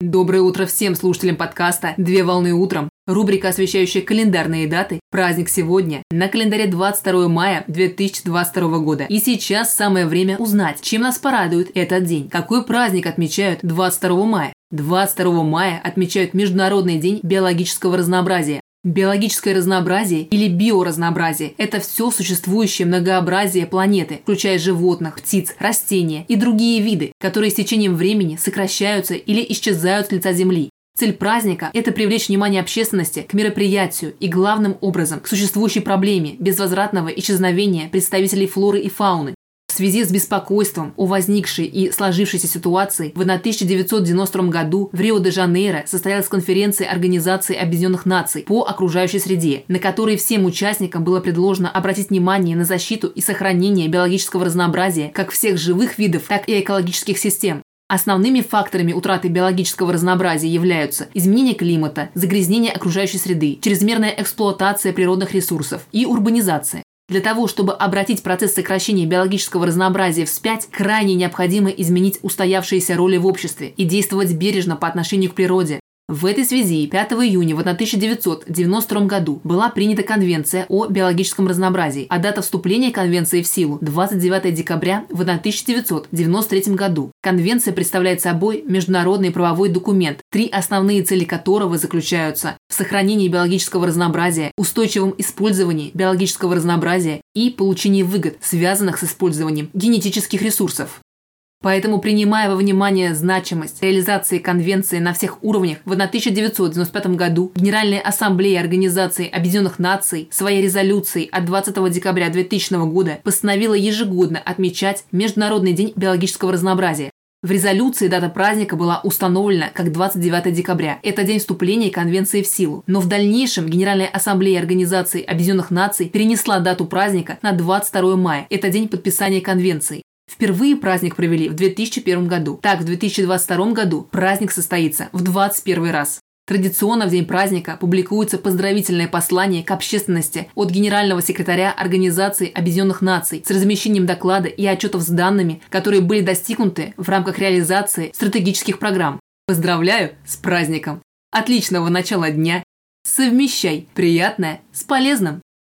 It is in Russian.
Доброе утро всем слушателям подкаста «Две волны утром». Рубрика, освещающая календарные даты. Праздник сегодня. На календаре 22 мая 2022 года. И сейчас самое время узнать, чем нас порадует этот день. Какой праздник отмечают 22 мая? 22 мая отмечают Международный день биологического разнообразия. Биологическое разнообразие или биоразнообразие – это все существующее многообразие планеты, включая животных, птиц, растения и другие виды, которые с течением времени сокращаются или исчезают с лица Земли. Цель праздника – это привлечь внимание общественности к мероприятию и, главным образом, к существующей проблеме безвозвратного исчезновения представителей флоры и фауны, связи с беспокойством о возникшей и сложившейся ситуации в 1992 году в Рио-де-Жанейро состоялась конференция Организации Объединенных Наций по окружающей среде, на которой всем участникам было предложено обратить внимание на защиту и сохранение биологического разнообразия как всех живых видов, так и экологических систем, Основными факторами утраты биологического разнообразия являются изменение климата, загрязнение окружающей среды, чрезмерная эксплуатация природных ресурсов и урбанизация. Для того, чтобы обратить процесс сокращения биологического разнообразия вспять, крайне необходимо изменить устоявшиеся роли в обществе и действовать бережно по отношению к природе, в этой связи 5 июня в 1992 году была принята Конвенция о биологическом разнообразии, а дата вступления Конвенции в силу – 29 декабря в 1993 году. Конвенция представляет собой международный правовой документ, три основные цели которого заключаются в сохранении биологического разнообразия, устойчивом использовании биологического разнообразия и получении выгод, связанных с использованием генетических ресурсов. Поэтому, принимая во внимание значимость реализации конвенции на всех уровнях, в 1995 году Генеральная ассамблея Организации Объединенных Наций своей резолюцией от 20 декабря 2000 года постановила ежегодно отмечать Международный день биологического разнообразия. В резолюции дата праздника была установлена как 29 декабря. Это день вступления конвенции в силу. Но в дальнейшем Генеральная ассамблея Организации Объединенных Наций перенесла дату праздника на 22 мая. Это день подписания конвенции. Впервые праздник провели в 2001 году. Так, в 2022 году праздник состоится в 21 раз. Традиционно в день праздника публикуется поздравительное послание к общественности от генерального секретаря Организации Объединенных Наций с размещением доклада и отчетов с данными, которые были достигнуты в рамках реализации стратегических программ. Поздравляю с праздником! Отличного начала дня! Совмещай приятное с полезным!